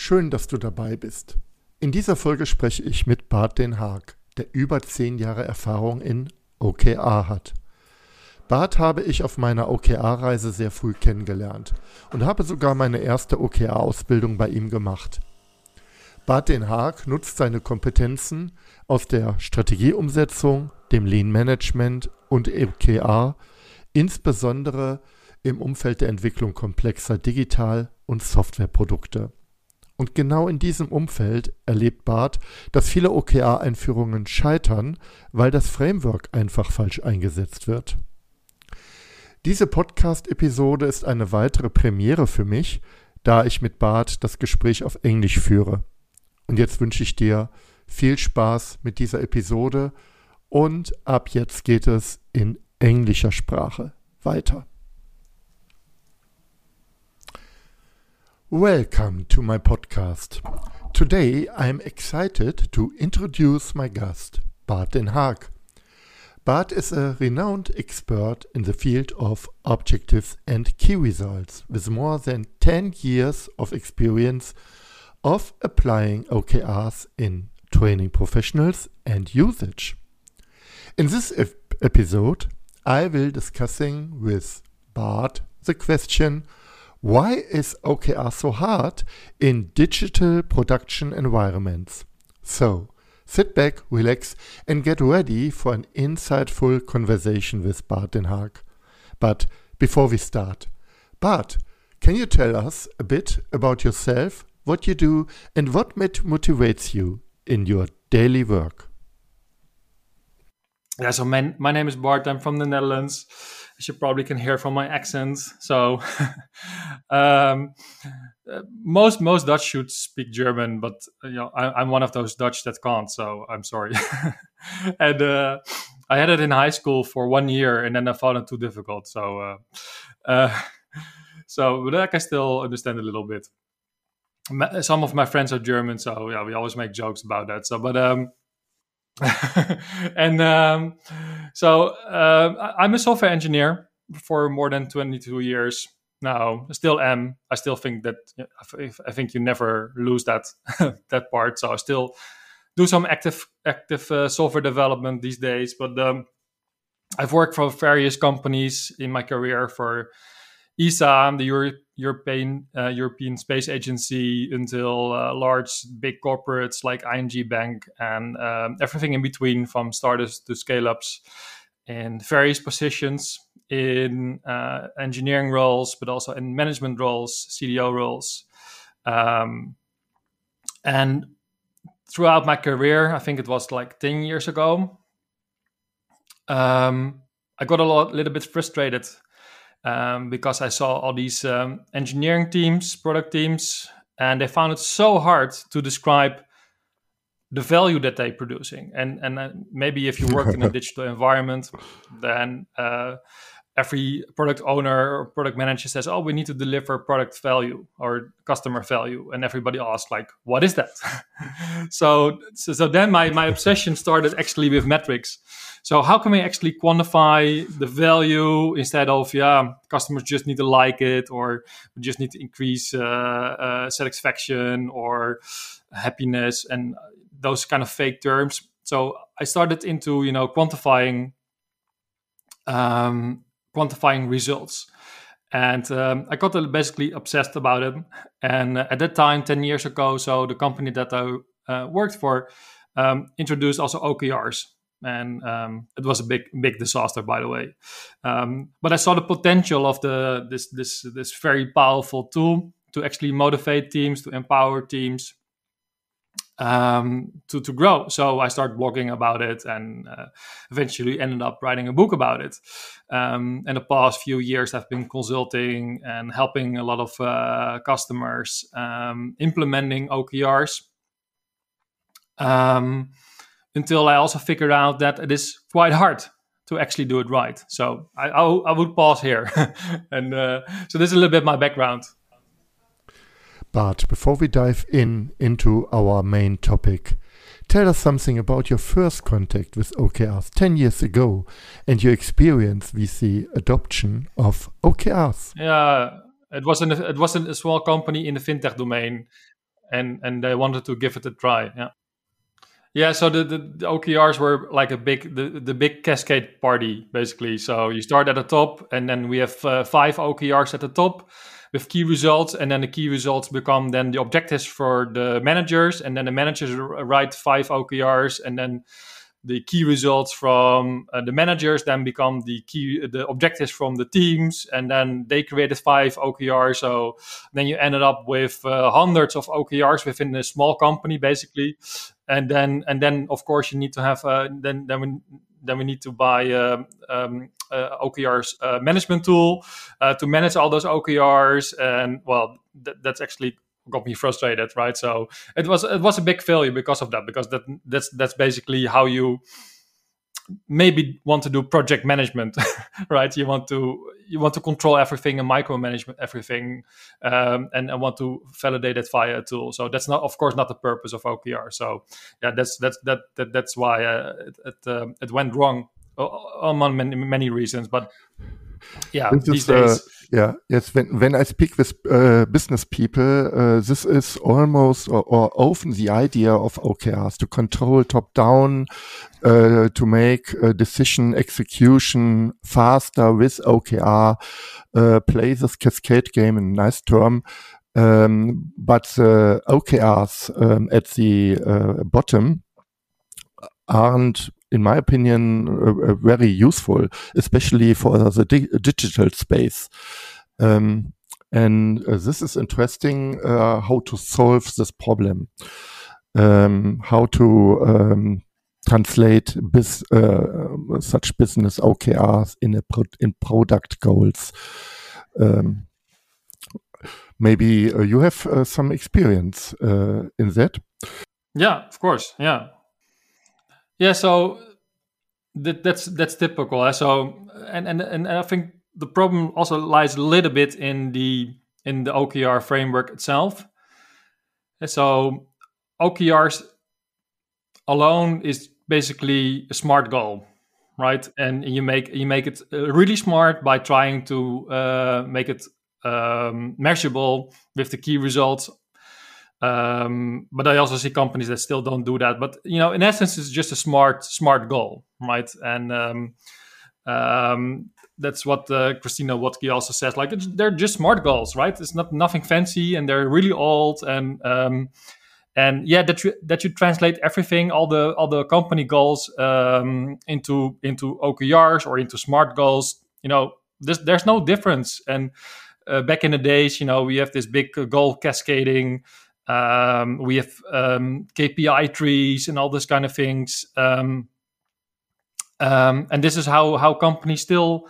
schön, dass du dabei bist. In dieser Folge spreche ich mit Bart Den Haag, der über zehn Jahre Erfahrung in OKR hat. Bart habe ich auf meiner OKR-Reise sehr früh kennengelernt und habe sogar meine erste OKR-Ausbildung bei ihm gemacht. Bart Den Haag nutzt seine Kompetenzen aus der Strategieumsetzung, dem Lean Management und OKR, insbesondere im Umfeld der Entwicklung komplexer Digital- und Softwareprodukte. Und genau in diesem Umfeld erlebt Bart, dass viele OKR-Einführungen scheitern, weil das Framework einfach falsch eingesetzt wird. Diese Podcast-Episode ist eine weitere Premiere für mich, da ich mit Bart das Gespräch auf Englisch führe. Und jetzt wünsche ich dir viel Spaß mit dieser Episode und ab jetzt geht es in englischer Sprache weiter. Welcome to my podcast. Today I'm excited to introduce my guest, Bart den Haak. Bart is a renowned expert in the field of objectives and key results with more than 10 years of experience of applying OKRs in training professionals and usage. In this ep episode, I will discussing with Bart the question why is OKR so hard in digital production environments? So, sit back, relax, and get ready for an insightful conversation with Bart den Haak. But before we start, Bart, can you tell us a bit about yourself, what you do, and what motivates you in your daily work? Yeah, so my, my name is Bart. I'm from the Netherlands as you probably can hear from my accent. So um, most most Dutch should speak German, but you know I, am one of those Dutch that can't. So I'm sorry. and uh, I had it in high school for one year, and then I found it too difficult. So uh, uh, so but I can still understand a little bit. Some of my friends are German, so yeah, we always make jokes about that. So, but um, and um, so uh, I'm a software engineer for more than 22 years now. I still am. I still think that I think you never lose that that part. So I still do some active active uh, software development these days. But um, I've worked for various companies in my career for ESA, the Euro- European uh, European Space Agency, until uh, large big corporates like ING Bank and um, everything in between, from startups to scale ups, in various positions in uh, engineering roles, but also in management roles, CDO roles, um, and throughout my career, I think it was like ten years ago. Um, I got a lot, little bit frustrated um, because I saw all these um, engineering teams, product teams, and they found it so hard to describe the value that they're producing. And and uh, maybe if you work in a digital environment, then uh, every product owner or product manager says, "Oh, we need to deliver product value or customer value," and everybody asks, "Like, what is that?" so, so so then my my obsession started actually with metrics. So how can we actually quantify the value instead of yeah, customers just need to like it or we just need to increase uh, uh, satisfaction or happiness and those kind of fake terms. So I started into you know quantifying um, quantifying results. And um, I got basically obsessed about it. And uh, at that time, 10 years ago, so the company that I uh, worked for um, introduced also OKRs and um, it was a big big disaster by the way um, but i saw the potential of the this this this very powerful tool to actually motivate teams to empower teams um, to to grow so i started blogging about it and uh, eventually ended up writing a book about it um, in the past few years i've been consulting and helping a lot of uh, customers um, implementing okrs Um, until I also figured out that it is quite hard to actually do it right. So I, I, would pause here. and uh, so this is a little bit my background. But before we dive in into our main topic, tell us something about your first contact with OKRs 10 years ago and your experience with the adoption of OKRs. Yeah, it was in a, it was a small company in the fintech domain, and and they wanted to give it a try. Yeah. Yeah, so the, the, the, OKRs were like a big the, the big cascade party basically. So you start at the top, and then we have uh, five OKRs at the top, with key results, and then the key results become then the objectives for the managers, and then the managers write five OKRs, and then the key results from uh, the managers then become the key the objectives from the teams and then they created five okrs so then you ended up with uh, hundreds of okrs within a small company basically. And then and then of course you need to have uh, then then then we need to buy um, um, uh, OKRs uh, management tool uh, to manage all those OKRs. And well, th- that's actually got me frustrated, right? So it was it was a big failure because of that, because that that's that's basically how you maybe want to do project management right you want to you want to control everything and micromanagement everything um, and, and want to validate it via a tool so that's not of course not the purpose of okr so yeah that's that's that, that that's why uh, it it, uh, it went wrong among many, many reasons. But yeah, this these is, uh, days. Uh, yeah, yes. When when I speak with uh, business people, uh, this is almost or, or, often the idea of OKRs to control top down, uh, to make decision execution faster with OKR, uh, play this cascade game, a nice term. Um, but OKRs um, at the bottom aren't in my opinion, uh, uh, very useful, especially for the di digital space. Um, and uh, this is interesting uh, how to solve this problem, um, how to um, translate uh, such business OKRs in pro in product goals. Um, maybe uh, you have some experience in that. Yeah, of course. Yeah, yeah, so that, that's that's typical. Eh? So and, and and I think the problem also lies a little bit in the in the OKR framework itself. So OKRs alone is basically a smart goal, right? And you make you make it uh, really smart by trying to uh, make it um, measurable with the key results um, but I also see companies that still don't do that. But you know, in essence, it's just a smart smart goal, right? And um, um, that's what uh, Christina Wodtke also says. Like they're just smart goals, right? It's not nothing fancy, and they're really old. And um, and yeah, that you that you translate everything, all the all the company goals um, into into OKRs or into smart goals. You know, there's there's no difference. And uh, back in the days, you know, we have this big goal cascading. Um, we have um, KPI trees and all this kind of things. Um, um, and this is how how companies still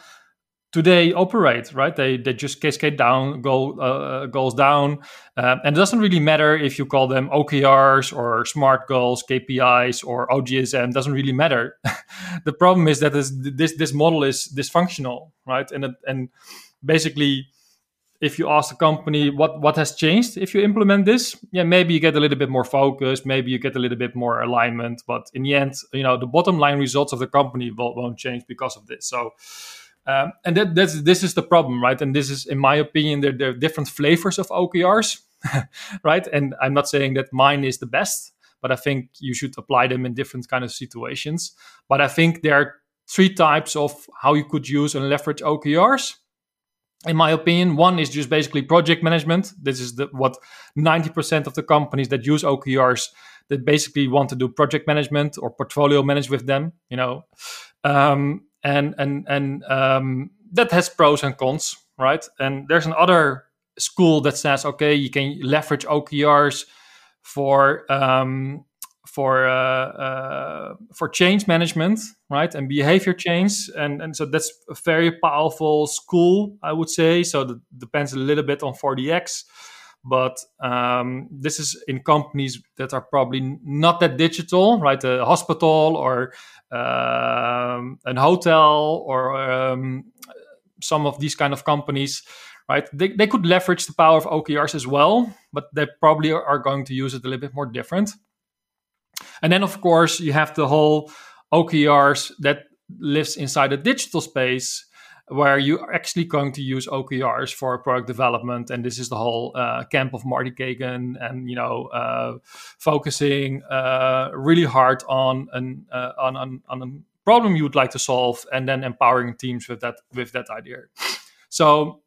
today operate, right? They they just cascade down, go uh, goals down, uh, and it doesn't really matter if you call them OKRs or smart goals, KPIs or OGSM. Doesn't really matter. the problem is that this this this model is dysfunctional, right? And and basically if you ask the company what what has changed if you implement this? Yeah maybe you get a little bit more focus maybe you get a little bit more alignment but in the end you know the bottom line results of the company will, won't change because of this. So um, and that, that's this is the problem right? And this is in my opinion there, there are different flavors of okrs right? And i'm not saying that mine is the best but i think you should apply them in different kind of situations. But i think there are three types of how you could use and leverage okrs in my opinion. One is just basically project management. This is the, what 90% of the companies that use OKRs that basically want to do project management or portfolio manage with them, you know. Um, and and and um, that has pros and cons, right? And there's another school that says, okay, you can leverage OKRs for um, for uh, uh, for change management, right, and behavior change, and and so that's a very powerful school, I would say. So that depends a little bit on 4DX, but um, this is in companies that are probably not that digital, right? A hospital or um, an hotel or um, some of these kind of companies, right? They, they could leverage the power of OKRs as well, but they probably are going to use it a little bit more different. And then, of course, you have the whole OKRs that lives inside a digital space where you're actually going to use OKRs for product development. And this is the whole uh, camp of Marty Cagan and, you know, uh, focusing uh, really hard on an, uh, on, on, on a problem you would like to solve and then empowering teams with that, with that idea. So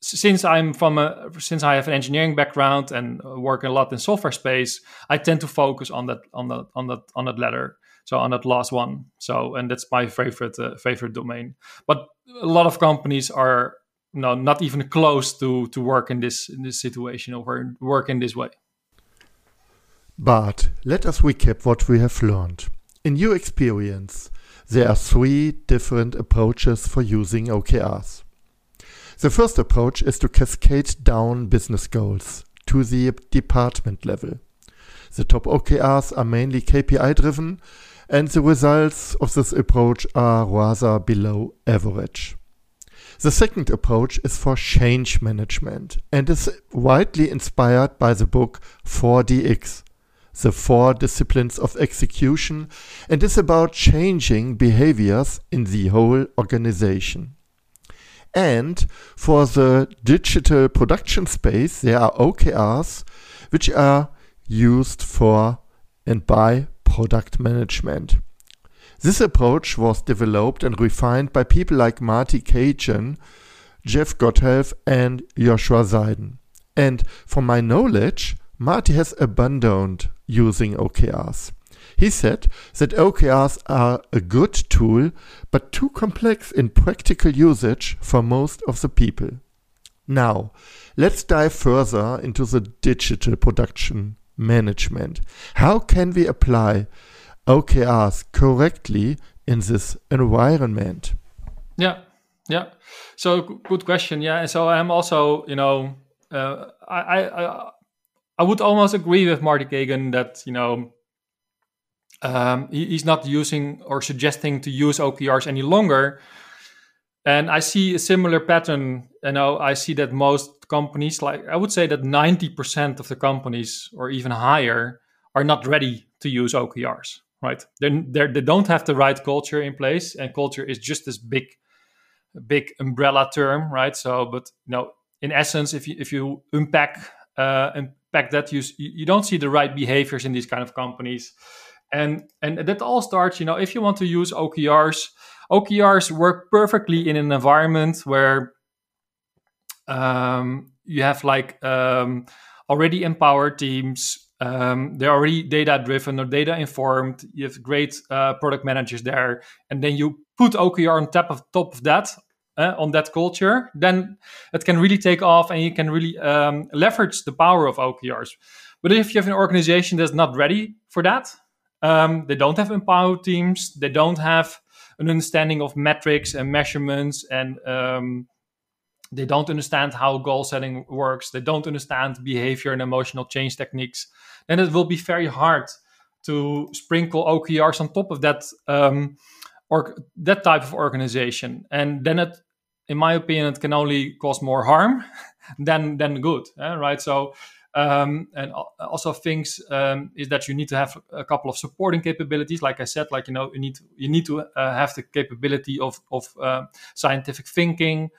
since I'm from a since I have an engineering background and work a lot in software space, I tend to focus on that on that on that on that ladder so on that last one. So and that's my favorite uh, favorite domain. But a lot of companies are no not even close to to work in this in this situation or work in this way. But let us recap what we have learned. In your experience there are three different approaches for using okrs the first approach is to cascade down business goals to the department level the top OKRs are mainly KPI driven and the results of this approach are rather below average. The second approach is for change management and is widely inspired by the book 4DX, The Four Disciplines of Execution, and is about changing behaviors in the whole organization. And for the digital production space, there are OKRs which are used for and by product management. This approach was developed and refined by people like Marty Cagan, Jeff Gothelf, and Joshua Seiden. And from my knowledge, Marty has abandoned using OKRs. He said that OKRs are a good tool, but too complex in practical usage for most of the people. Now, let's dive further into the digital production management. How can we apply OKRs correctly in this environment? Yeah, yeah. So good question. Yeah, and so I'm also, you know, uh, I, I I would almost agree with Marty Cagan that you know um, he, he's not using or suggesting to use OKRs any longer. And I see a similar pattern. You know, I see that most companies, like I would say that 90% of the companies or even higher are not ready to use OKRs, right? They're, they're, they don't have the right culture in place and culture is just this big, big umbrella term, right? So, but you know, in essence, if you, if you unpack, uh, unpack that, you, you don't see the right behaviors in these kind of companies. And, and that all starts, you know, if you want to use OKRs, OKRs work perfectly in an environment where um, you have like um, already empowered teams. Um, they're already data driven or data informed. You have great uh, product managers there, and then you put OKR on top of top of that uh, on that culture. Then it can really take off, and you can really um, leverage the power of OKRs. But if you have an organization that's not ready for that, um, they don't have empowered teams, they don't have an understanding of metrics and measurements and um, they don't understand how goal setting works. They don't understand behavior and emotional change techniques. Then it will be very hard to sprinkle okrs on top of that um, or that type of organization. And then it in my opinion it can only cause more harm than than good eh, right? So um, and also things um, is that you need to have a couple of supporting capabilities like i said like you know you need to, you need to uh, have the capability of of uh, scientific thinking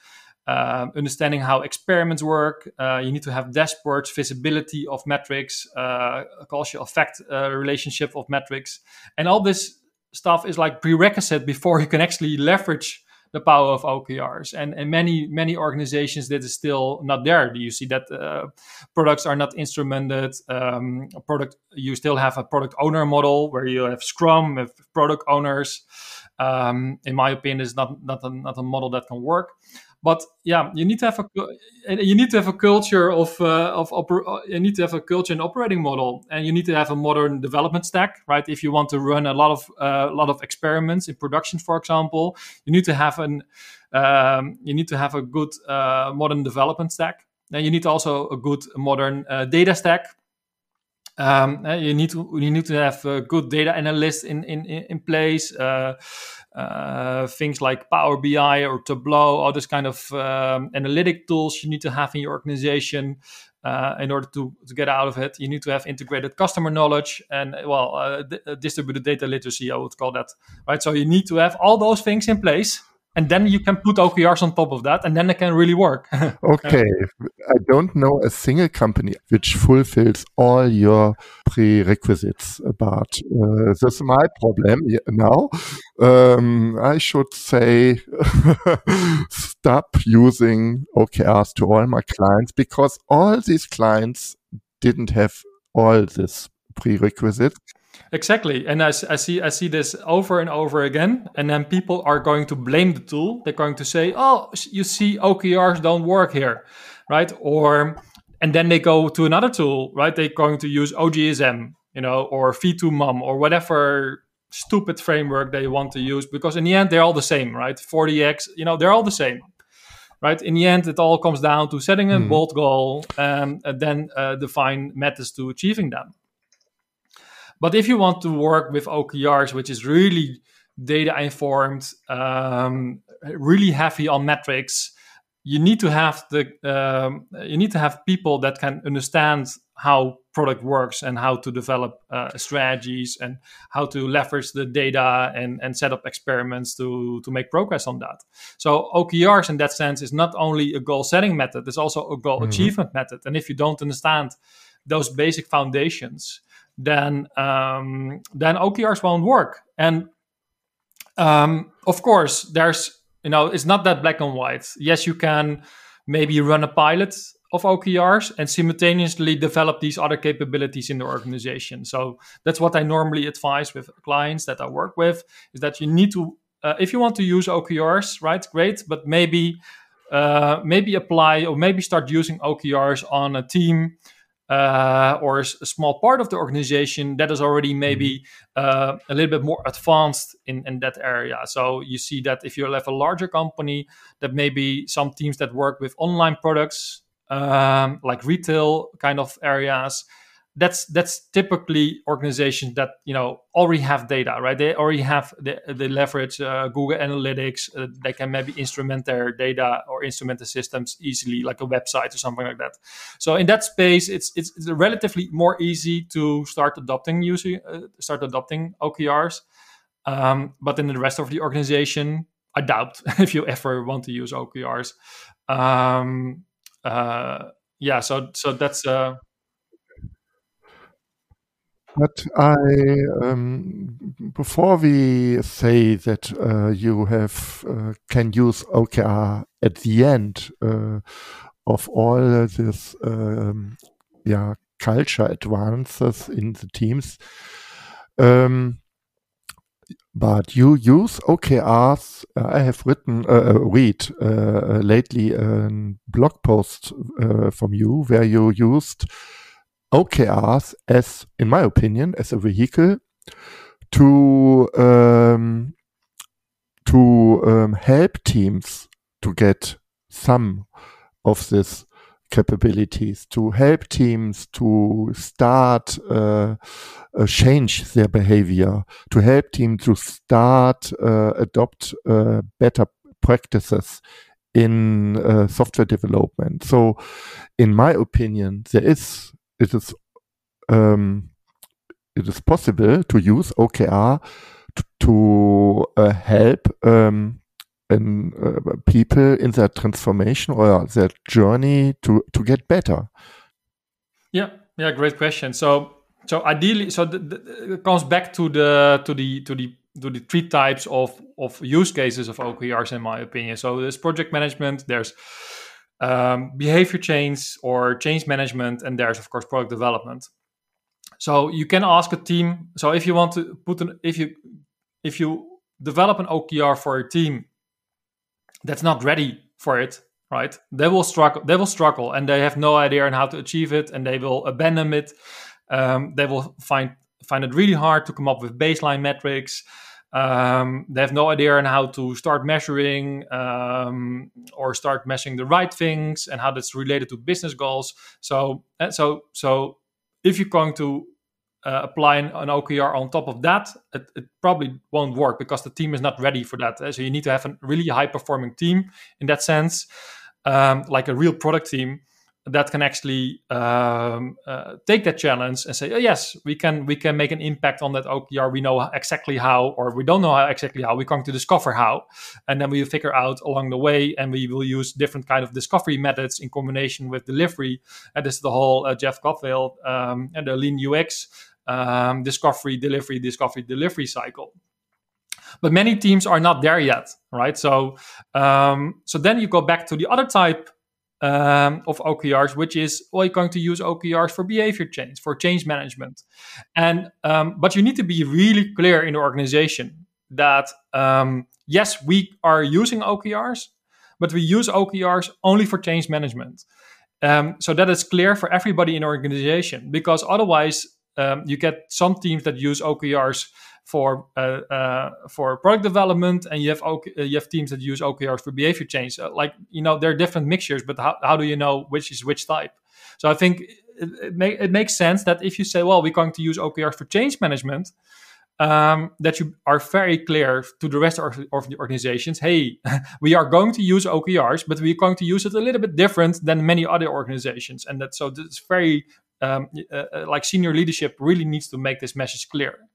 um, understanding how experiments work. Uh, you need to have dashboards, visibility of metrics, uh, causal effect uh, relationship of metrics, and all this stuff is like prerequisite before you can actually leverage the power of OKRs. And many many organizations that is still not there. You see that uh, products are not instrumented. Um, product you still have a product owner model where you have Scrum with product owners. Um, in my opinion, is not not a, not a model that can work. But yeah, you need to have a you need to have a culture of uh, of oper- uh, you need to have a culture and operating model, and you need to have a modern development stack, right? If you want to run a lot of uh, a lot of experiments in production, for example, you need to have an um, you need to have a good uh, modern development stack. then you need also a good modern uh, data stack. Um, uh, you need to you need to have a good data analyst in in in place. Uh, uh, things like Power BI or Tableau, all this kind of um, analytic tools you need to have in your organization uh, in order to, to get out of it. You need to have integrated customer knowledge and, well, uh, d- distributed data literacy, I would call that, right? So you need to have all those things in place and then you can put OKRs on top of that, and then it can really work. okay, I don't know a single company which fulfills all your prerequisites, but uh, that's my problem now. Um, I should say stop using OKRs to all my clients because all these clients didn't have all this prerequisites Exactly, and I, I, see I see this over and over again, and then people are going to blame the tool. They're going to say, "Oh, you see, OKRs don't work here, right?" Or, and then they go to another tool, right? They're going to use OGSM, you know, or V2MOM, or whatever stupid framework they want to use, because in the end they're all the same, right? 4DX, you know, they're all the same right? In the end, it all comes down to setting a mm. bold goal um, and then uh, define methods to achieving them. But if you want to work with OKRs, which is really data informed, um, really heavy on metrics, you need to have the um, you need to have people that can understand how product works and how to develop uh, strategies and how to leverage the data and, and set up experiments to, to make progress on that. So OKRs in that sense is not only a goal setting method, it's also a goal mm-hmm. achievement method. And if you don't understand those basic foundations, then um, then OKRs won't work. And um, of course, there's you know it's not that black and white. Yes, you can maybe run a pilot of OKRs and simultaneously develop these other capabilities in the organization. So that's what I normally advise with clients that I work with is that you need to uh, if you want to use OKRs, right? Great, but maybe uh, maybe apply or maybe start using OKRs on a team uh, or a small part of the organization that is already maybe mm-hmm. uh, a little bit more advanced in, in that area. So you see that if you have a larger company, that maybe some teams that work with online products, um, like retail kind of areas, that's that's typically organizations that you know already have data right? They already have the, they leverage uh, google analytics uh, they can maybe instrument their data or instrument the systems easily like a website or something like that. So in that space it's it's, it's relatively more easy to start adopting using uh, start adopting okrs um, but in the rest of the organization i doubt if you ever want to use okrs um, uh, yeah so so that's uh but I, um, before we say that uh, you have uh, can use OKR at the end uh, of all this, um, yeah, culture advances in the teams, um, but you use OKRs. I have written, uh, uh read uh, lately a blog post uh, from you where you used OKRs as, in my opinion, as a vehicle to um, to um, help teams to get some of this capabilities to help teams to start uh, uh, change their behavior to help teams to start uh, adopt uh, better practices in uh, software development. So in my opinion there is it is um, it is possible to use OKR to, to uh, help um, in, uh, people in their transformation or their journey to to get better. Yeah, yeah, great question. So so ideally, so the, it comes back to the to the to the to the three types of of use cases of OKRs, in my opinion. So there's project management, there's um, behavior change or change management, and there's of course product development. So you can ask a team. So if you want to put an if you if you develop an OKR for a team that's not ready for it, right? They will struggle. They will struggle, and they have no idea on how to achieve it, and they will abandon it. Um, they will find find it really hard to come up with baseline metrics. Um, they have no idea on how to start measuring um, or start measuring the right things and how that's related to business goals. So, uh, so, so if you're going to uh, apply an, OKR on top of that, it, it, probably won't work because the team is not ready for that. So you need to have a really high performing team in that sense, um, like a real product team that can actually um, uh, take that challenge and say, oh, yes, we can we can make an impact on that OKR. We know exactly how, or we don't know how exactly how. We're going to discover how, and then we figure out along the way, and we will use different kind of discovery methods in combination with delivery. And this is the whole uh, Jeff Gothelf um, and the Lean UX um, discovery, delivery, discovery, delivery cycle but many teams are not there yet right so um, so then you go back to the other type um, of OKRs, which is well, you're going to use OKRs for behavior change, for change management, and um, but you need to be really clear in the organization that um, yes, we are using OKRs, but we use OKRs only for change management, um, so that is clear for everybody in the organization. Because otherwise, um, you get some teams that use OKRs for uh, uh, for product development, and you have OK, uh, you have teams that use OKRs for behavior change. like you know, there are different mixtures, but how, how do you know which is which type? So I think it, it, it makes sense that if you say, well, we're going to use OKRs for change management, um, that you are very clear to the rest of, of, the organizations. Hey, we are going to use OKRs, but we're going to use it a little bit different than many other organizations, and that so it's very um, uh, uh, like senior leadership really needs to make this message clear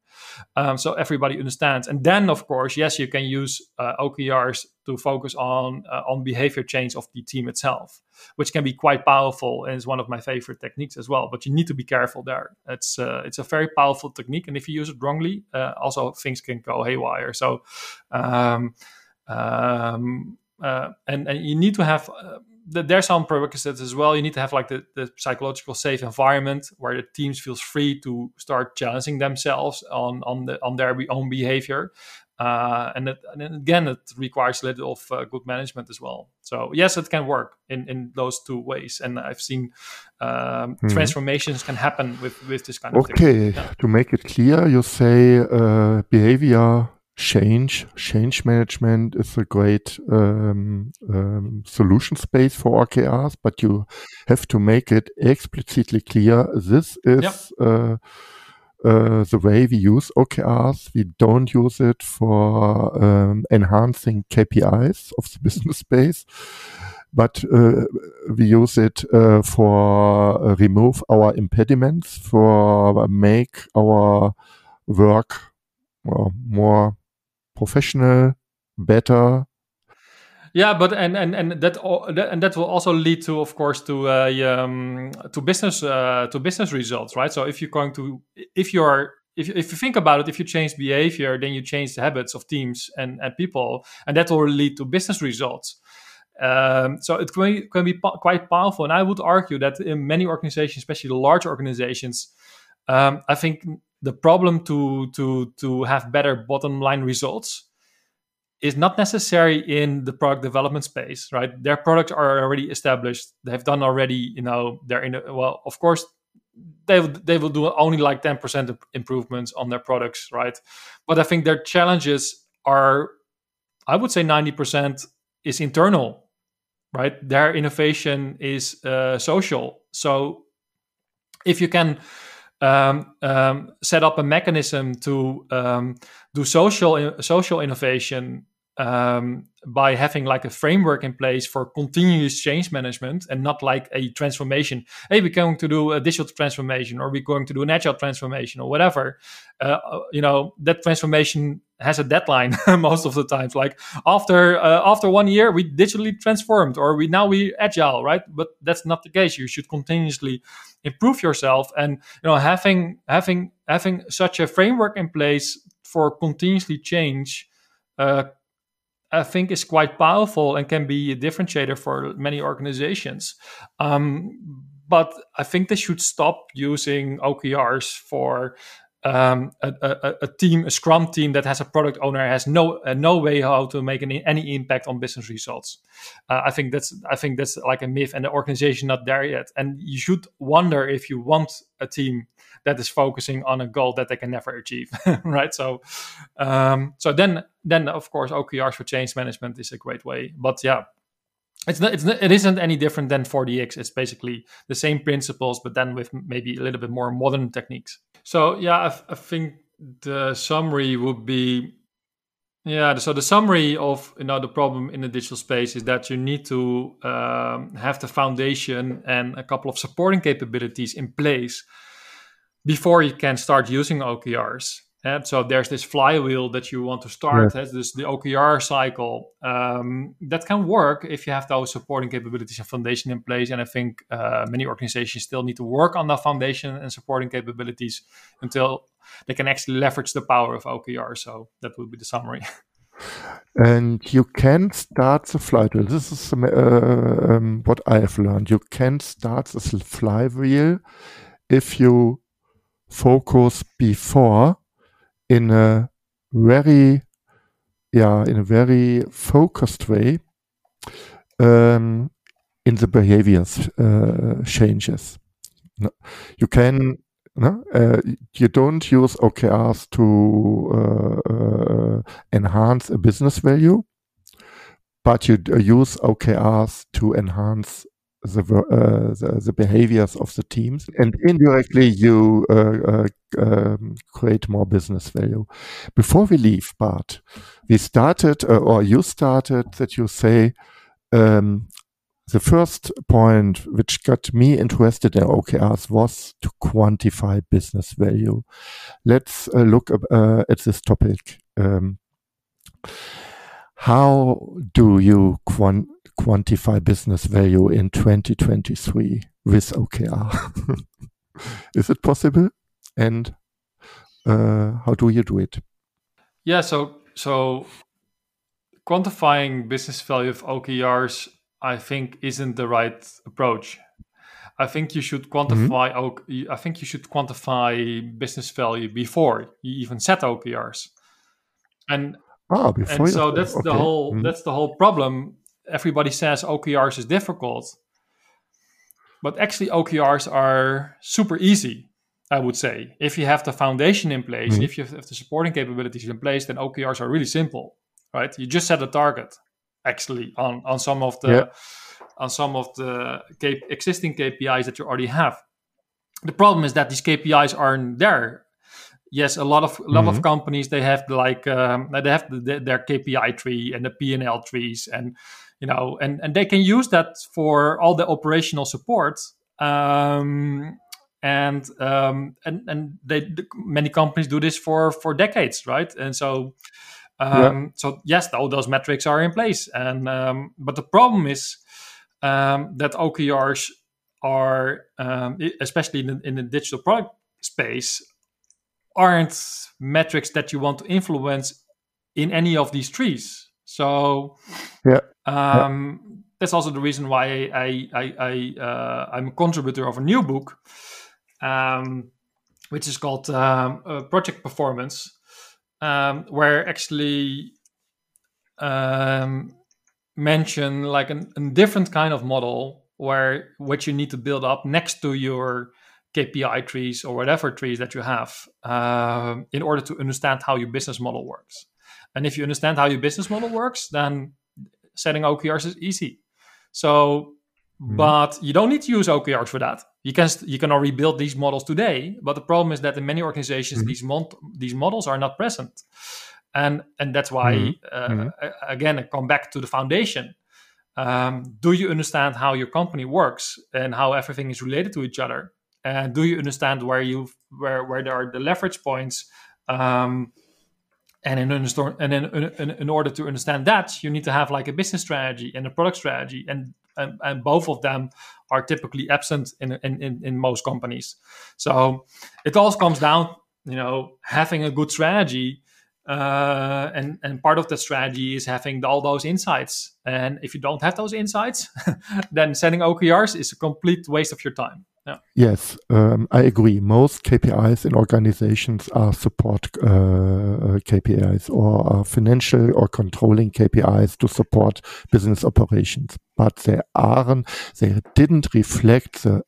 um, so everybody understands. And then, of course, yes, you can use uh, OKRs to focus on uh, on behavior change of the team itself, which can be quite powerful and is one of my favorite techniques as well. But you need to be careful there. It's uh, it's a very powerful technique, and if you use it wrongly, uh, also things can go haywire. So. Um, um, and, and you need to have uh, there's some prerequisites as well. You need to have like the, the psychological safe environment where the teams feels free to start challenging themselves on on the on their own behavior. Uh, and, it, and again, it requires a little of uh, good management as well. So yes, it can work in, in those two ways, and I've seen um, mm-hmm. transformations can happen with with this kind of. Okay, yeah. to make it clear, you say uh, behavior change change management is a great um, um, solution space for OKRs, but you have to make it explicitly clear this is yep. uh, uh, the way we use OKRs. We don't use it for um, enhancing KPIs of the business space, but uh, we use it uh, for uh, remove our impediments, for make our work well, more professional, better. Yeah, but and and and that and that will also lead to, of course, to uh, um, to business uh, to business results, right? So if you're going to if you're if, if you think about it, if you change behavior, then you change the habits of teams and, and people, and that will lead to business results. Um, so it can, can be quite powerful. And I would argue that in many organizations, especially the large organizations, um, I think the problem to to to have better bottom line results is not necessary in the product development space right? Their products are already established. They've done already you know they're in a, well of course they they will do only like 10% improvements on their products right? But i think their challenges are i would say 90% is internal right? Their innovation is uh, social. So if you can um, um, set up a mechanism to um, do social social innovation um, by having like a framework in place for continuous change management and not like a transformation. Hey, we're going to do a digital transformation or we're going to do an agile transformation or whatever. Uh, you know, that transformation has a deadline most of the times. Like after uh, after one year, we digitally transformed or we now we agile, right? But that's not the case. You should continuously improve yourself and you know having having having such a framework in place for continuously change uh, I think is quite powerful and can be a differentiator for many organizations. Um, but I think they should stop using OKRs for um, a, a, a, team, a Scrum team that has a product owner has no uh, no way how to make any, any impact on business results. Uh, I think that's I think that's like a myth, and the organization not there yet. And you should wonder if you want a team that is focusing on a goal that they can never achieve, right? So, um, so then then of course OKRs for change management is a great way. But yeah, it's not, it's not, it isn't any different than 4DX. It's basically the same principles, but then with maybe a little bit more modern techniques. So yeah, I, think the summary would be yeah. So the summary of you know the problem in the digital space is that you need to um, have the foundation and a couple of supporting capabilities in place before you can start using OKRs. And so there's this flywheel that you want to start, yes. this the OKR cycle. Um, that can work if you have those supporting capabilities and foundation in place. And I think uh, many organizations still need to work on that foundation and supporting capabilities until they can actually leverage the power of OKR. So that would be the summary. And you can start the flywheel. This is uh, um, what I have learned. You can start the flywheel if you focus before in a very yeah in a very focused way um, in the behaviors uh, changes. No, you can no, uh, you don't use OKRs to uh, uh, enhance a business value, but you use OKRs to enhance the, uh, the, the behaviors of the teams, and indirectly you uh, uh, um, create more business value. Before we leave, Bart, we started, or you started, that you say um, the first point which got me interested in OKRs was to quantify business value. Let's uh, look uh, at this topic. Um, how do you quantify business value in 2023 with OKR? Is it possible? And uh, how do you do it? Yeah, so so quantifying business value of OKRs, I think, isn't the right approach. I think you should quantify. Mm-hmm. I think you should quantify business value before you even set OKRs. And ah, before and so that's okay. the whole mm-hmm. that's the whole problem everybody says OKRs is difficult, but actually OKRs are super easy. I would say if you have the foundation in place, mm-hmm. if you have the supporting capabilities in place, then OKRs are really simple, right? You just set a target actually on on some of the yeah. on some of the K- existing KPIs that you already have. The problem is that these KPIs aren't there. Yes, a lot of a lot mm-hmm. of companies they have like um, they have the, their KPI tree and the P and L trees and you know, and and they can use that for all the operational support. Um, and um, and and they many companies do this for for decades, right? And so um, yeah. so yes, all those metrics are in place, and um, but the problem is um, that OKRs are, um, especially in the, in the digital product space, aren't metrics that you want to influence in any of these trees. So yeah, um, yeah. that's also the reason why I I, I uh, I'm a contributor of a new book, um, which is called um, uh, Project Performance, um, where actually um, mention like an, a different kind of model where what you need to build up next to your KPI trees or whatever trees that you have uh, in order to understand how your business model works. And if you understand how your business model works, then setting OKRs is easy. So, mm-hmm. but you don't need to use OKRs for that. You can you can already build these models today. But the problem is that in many organizations, mm-hmm. these mon- these models are not present, and and that's why mm-hmm. Uh, mm-hmm. again I come back to the foundation. Um, do you understand how your company works and how everything is related to each other? And do you understand where you where where there are the leverage points? Um, and in, and in, in, in, order to understand that, you need to have like a business strategy and a product strategy, and and, and both of them are typically absent in, in in most companies. So it all comes down, you know, having a good strategy, uh, and and part of the strategy is having all those insights. And if you don't have those insights, then setting OKRs is a complete waste of your time. Yeah. Yes, um, I agree. Most KPIs in organizations are support uh, uh KPIs or are financial or controlling KPIs to support business operations, but they aren't. They didn't reflect the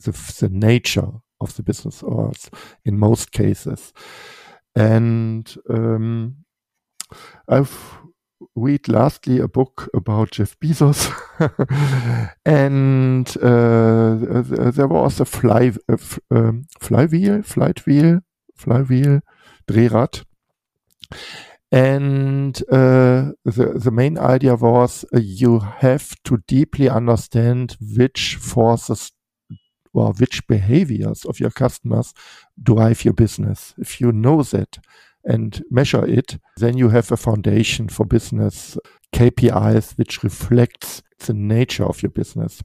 the, the nature of the business, or in most cases. And um, I've read lastly a book about Jeff Bezos, and uh, there was a fly, a um, flywheel, flight wheel, flywheel, Drehrad, and uh, the the main idea was uh, you have to deeply understand which forces or which behaviors of your customers drive your business. If you know that, and measure it, then you have a foundation for business KPIs which reflects the nature of your business.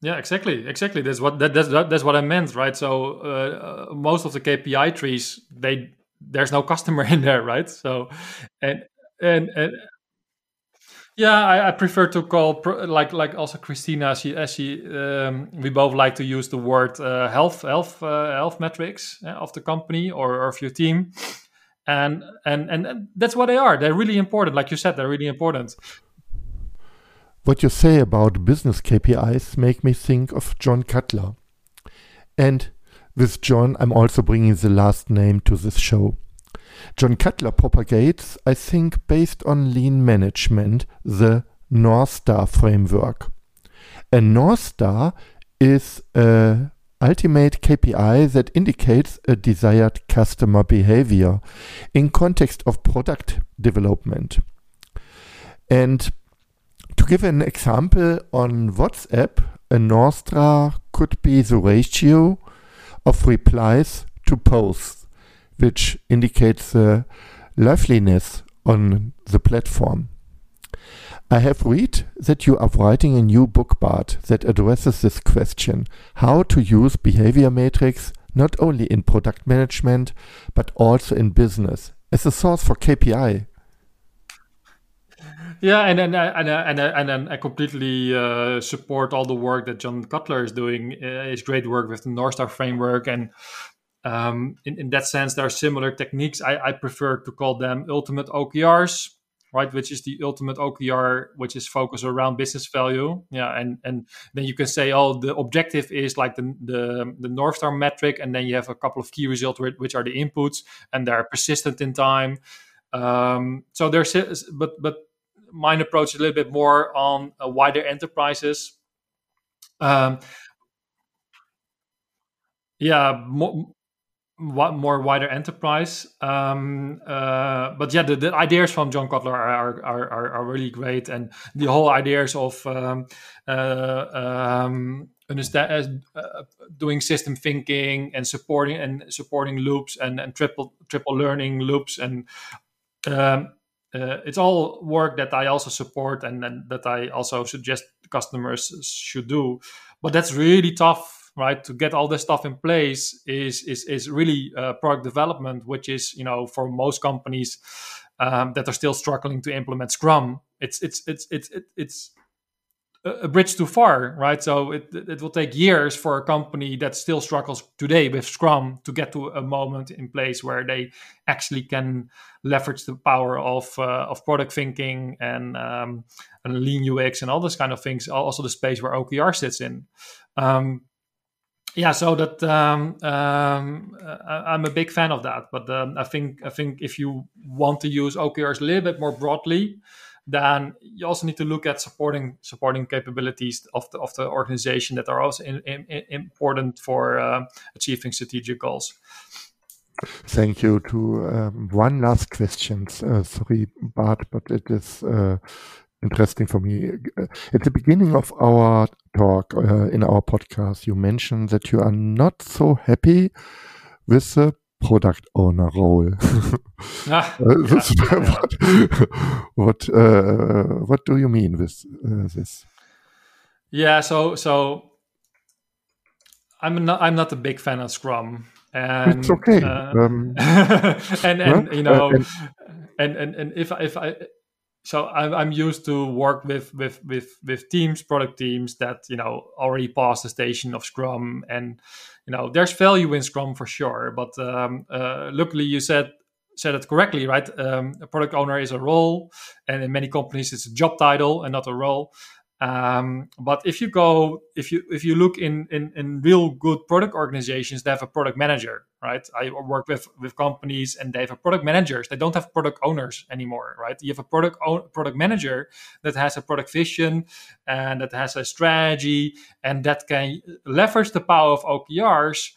Yeah, exactly, exactly. That's what that, that's that's what I meant, right? So uh, uh most of the KPI trees, they there's no customer in there, right? So and and and yeah, I, I prefer to call like like also Christina. She she um, we both like to use the word uh, health health uh, health metrics uh, of the company or, or of your team and and and that's what they are. They're really important. Like you said they're really important. What you say about business kpis make me think of john cutler. And with john i'm also bringing the last name to this show. John cutler propagates i think based on lean management the north star framework. A north star is a ultimate KPI that indicates a desired customer behavior in context of product development. And to give an example on WhatsApp, a Star could be the ratio of replies to posts, which indicates the liveliness on the platform. I have read that you are writing a new book, Bart, that addresses this question how to use behavior metrics not only in product management but also in business as a source for KPI. Yeah, and and and and and, and I completely uh, support all the work that John Cutler is doing. Uh, his great work with the North Star framework, and um, in in that sense, there are similar techniques. I, I prefer to call them ultimate OKRs right which is the ultimate okr which is focused around business value. Yeah and and then you can say oh the objective is like the the, the north star metric and then you have a couple of key results which are the inputs and they're persistent in time. Um, so there's but but mine approach is a little bit more on wider enterprises. Um, yeah more wider enterprise. Um, uh, but yeah, the, the, ideas from John Cutler are, are, are, are, really great. And the whole ideas of um, uh, um, understand, uh, doing system thinking and supporting and supporting loops and, and triple triple learning loops and um, uh, it's all work that I also support and, and that I also suggest customers should do. But that's really tough right to get all this stuff in place is is is really uh, product development which is you know for most companies um, that are still struggling to implement scrum it's it's it's it's it's a bridge too far right? So it it will take years for a company that still struggles today with scrum to get to a moment in place where they actually can leverage the power of uh, of product thinking and um, and lean ux and all those kind of things also the space where okr sits in. Um, yeah so that um, um, i'm a big fan of that but um, i think i think if you want to use okrs a little bit more broadly then you also need to look at supporting supporting capabilities of the of the organization that are also in, in important for uh, achieving strategic goals Thank you. To um, one last question. Uh, sorry, Bart, but it is uh, interesting for me. At the beginning of our talk uh, in our podcast, you mentioned that you are not so happy with the product owner role. ah, uh, yeah, what what, uh, what, do you mean with uh, this? Yeah, so so I'm not I'm not a big fan of Scrum. And, it's okay. Uh, um, and and you know, and, and and and if if I so I'm, used to work with with with with teams, product teams that you know already passed the station of Scrum, and you know there's value in Scrum for sure. But um, uh, luckily, you said said it correctly, right? Um, a product owner is a role, and in many companies, it's a job title and not a role. Um, but if you go, if you if you look in, in in real good product organizations, they have a product manager, right? I work with with companies and they have a product managers. They don't have product owners anymore, right? You have a product own, product manager that has a product vision and that has a strategy and that can leverage the power of OKRs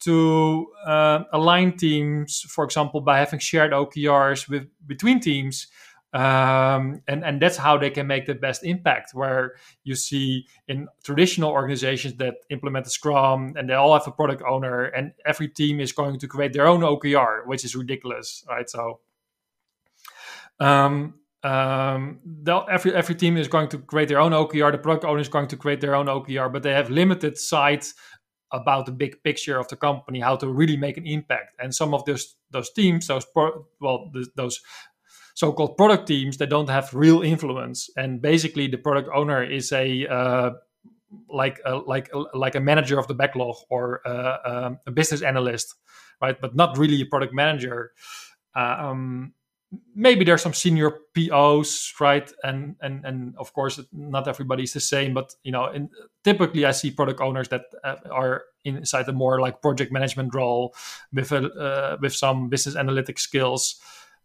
to uh, align teams, for example, by having shared OKRs with between teams um, and and that's how they can make the best impact. Where you see in traditional organizations that implement the Scrum and they all have a product owner, and every team is going to create their own OKR, which is ridiculous, right? So, um, um, every every team is going to create their own OKR. The product owner is going to create their own OKR, but they have limited sight about the big picture of the company, how to really make an impact. And some of those those teams, those pro, well, the, those so-called product teams that don't have real influence and basically the product owner is a uh, like a, like a, like a manager of the backlog or uh, um, a business analyst right but not really a product manager um, maybe there's some senior POs, right? And and and of course, not everybody's the same. But you know, in, typically I see product owners that uh, are inside a more like project management role with a uh, with some business analytic skills.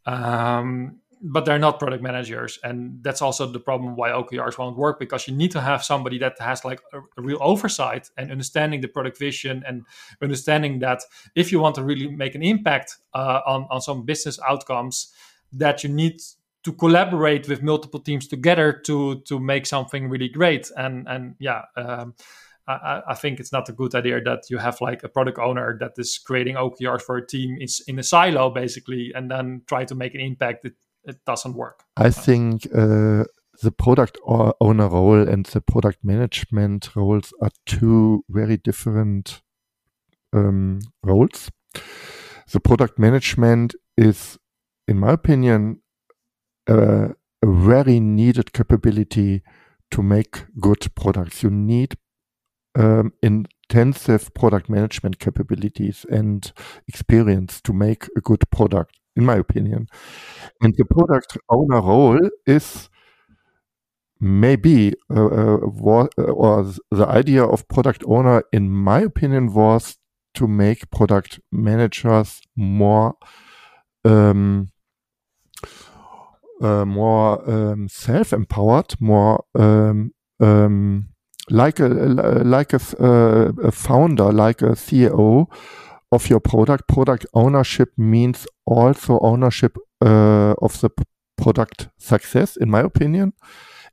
Um, but they're not product managers and that's also the problem why okrs won't work because you need to have somebody that has like a, a, real oversight and understanding the product vision and understanding that if you want to really make an impact uh, on, on some business outcomes that you need to collaborate with multiple teams together to to make something really great and and yeah um, I, I, think it's not a good idea that you have like a product owner that is creating OKRs for a team in, in a silo basically, and then try to make an impact. It, it doesn't work. I think uh, the product owner role and the product management roles are two very different um, roles. The product management is, in my opinion, a very needed capability to make good products. You need um, intensive product management capabilities and experience to make a good product in my opinion. And the product owner role is maybe uh, uh, was, uh, or the idea of product owner, in my opinion, was to make product managers more um, uh, more um, self-empowered, more um, um like a like a, uh, a, founder, like a CEO, of your product. Product ownership means also ownership uh, of the product success, in my opinion.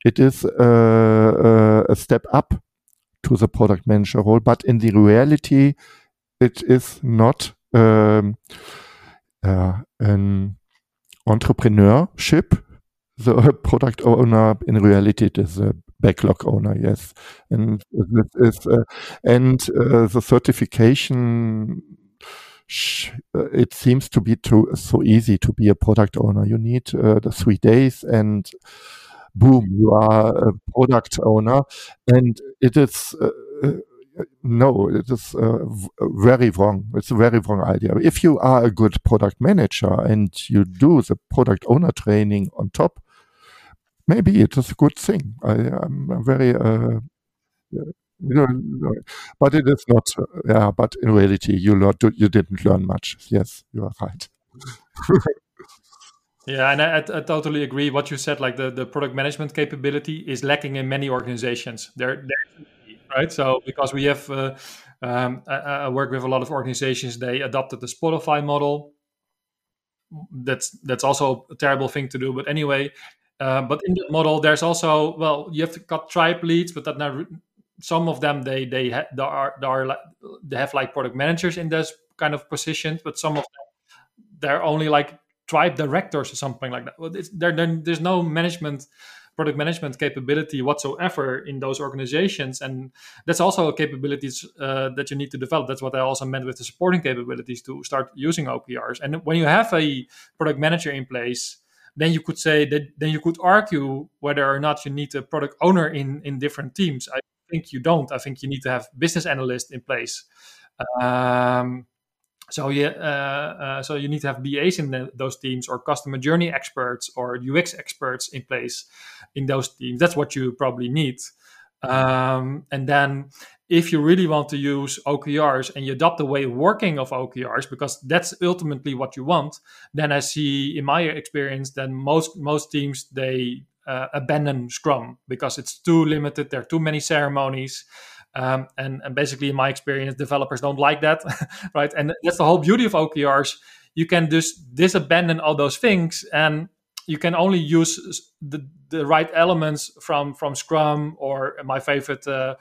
It is uh, uh, a step up to the product manager role, but in the reality, it is not um, uh, an entrepreneurship. The product owner, in reality, it is a backlog owner, yes, and this is uh, and uh, the certification it seems to be too so easy to be a product owner. You need uh, the three days and boom, you are a product owner. And it is, uh, uh no, it is uh, very wrong. It's a very wrong idea. If you are a good product manager and you do the product owner training on top, maybe it is a good thing. I, am very uh, but it is not. Yeah, but in reality, you learned. You didn't learn much. Yes, you are right. yeah, and I, I, totally agree. What you said, like the, the product management capability, is lacking in many organizations. There, right. So because we have, uh, um, I, I work with a lot of organizations. They adopted the Spotify model. That's that's also a terrible thing to do. But anyway, uh, but in that model, there's also well, you have cut tribe leads, but that not some of them they they, ha- they are they are they have like product managers in those kind of positions, but some of them they're only like tribe directors or something like that. Well, there, there's no management product management capability whatsoever in those organizations and that's also capabilities uh, that you need to develop that's what i also meant with the supporting capabilities to start using okrs and when you have a product manager in place then you could say that then you could argue whether or not you need a product owner in in different teams. I think you don't. I think you need to have business analysts in place. Um, so yeah, uh, uh, so you need to have BAs in the, those teams, or customer journey experts, or UX experts in place in those teams. That's what you probably need. Um, and then, if you really want to use OKRs and you adopt the way of working of OKRs, because that's ultimately what you want, then I see, in my experience, that most most teams they uh, abandon Scrum because it's too limited. There are too many ceremonies. Um, and, and basically, in my experience, developers don't like that, right? And that's the whole beauty of OKRs. You can just disabandon all those things, and you can only use the, the right elements from from Scrum or my favorite uh,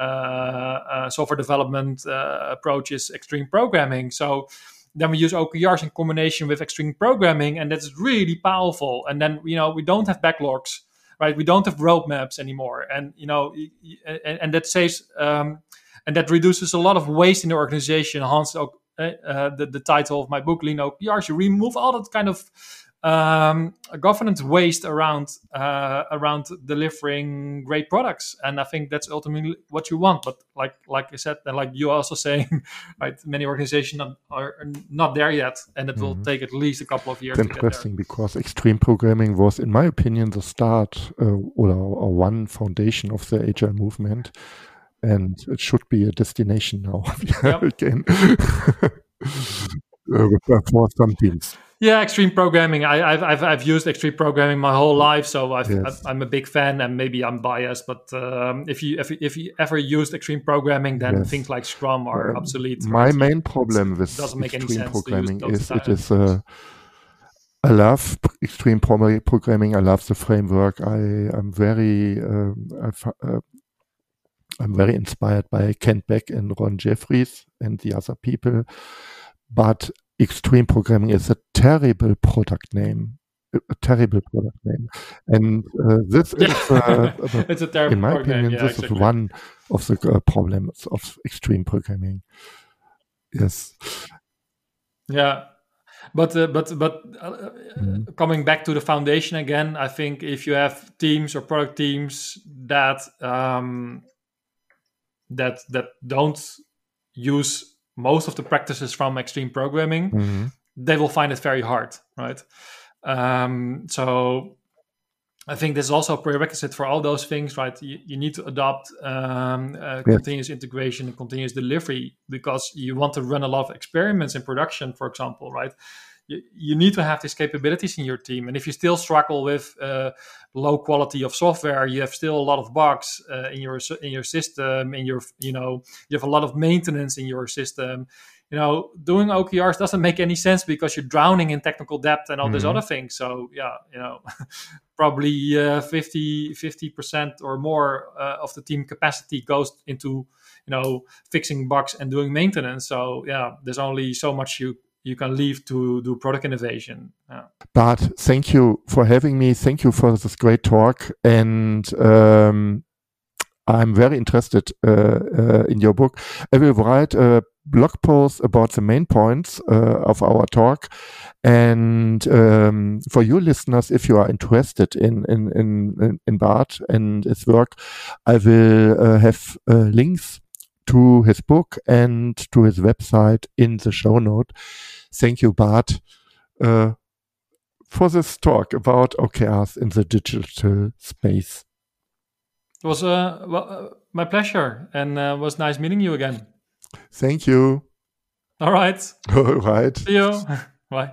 uh, uh, software development uh, approach is extreme programming. So then we use OKRs in combination with extreme programming, and that's really powerful. And then you know we don't have backlogs right? We don't have roadmaps anymore, and you know, and, and that saves um, and that reduces a lot of waste in the organization. Hans, uh, uh, the, the title of my book, Lean OKRs, you remove all that kind of um, governance waste around uh, around delivering great products, and I think that's ultimately what you want. But like like I said, and like you also saying, right, many organizations are not there yet, and it mm-hmm. will take at least a couple of years. It's interesting because extreme programming was, in my opinion, the start uh, or, or one foundation of the agile movement, and it should be a destination now again uh, for some teams. Yeah, extreme programming. I, have I've I've used extreme programming my whole life, so i am yes. a big fan. And maybe I'm biased, but um, if you if, if you ever used extreme programming, then yes. things like Scrum are obsolete. My main problem with extreme programming is it is. Uh, I love extreme programming. I love the framework. I am very um, uh, I'm very inspired by Kent Beck and Ron Jeffries and the other people. But extreme programming is a terrible product name a terrible product name. And uh, this is uh, it's a terrible in my opinion yeah, this exactly. is one of the uh, problems of extreme programming. Yes. Yeah. But uh, but but uh, mm. coming back to the foundation again i think if you have teams or product teams that um, that that don't use most of the practices from extreme programming, mm-hmm. they will find it very hard, right? Um, so I think this is also a prerequisite for all those things, right? You, you need to adopt um, uh, continuous integration and continuous delivery because you want to run a lot of experiments in production, for example, right? You, need to have these capabilities in your team. And if you still struggle with uh, low quality of software, you have still a lot of bugs uh, in your in your system. In your you know you have a lot of maintenance in your system. You know, doing OKRs doesn't make any sense because you're drowning in technical debt and all mm-hmm. these other things. So yeah, you know, probably uh, 50 percent or more uh, of the team capacity goes into you know fixing bugs and doing maintenance. So yeah, there's only so much you you can leave to do product innovation. Yeah. But thank you for having me. Thank you for this great talk. And um, I'm very interested uh, uh, in your book. I will write a blog post about the main points uh, of our talk. And um, for you listeners, if you are interested in in in, in Bart and his work, I will uh, have uh, links to his book and to his website in the show note. Thank you, Bart, uh, for this talk about OKRs in the digital space. It was uh, well, uh, my pleasure and uh, was nice meeting you again. Thank you. All right. All right. See you. Bye.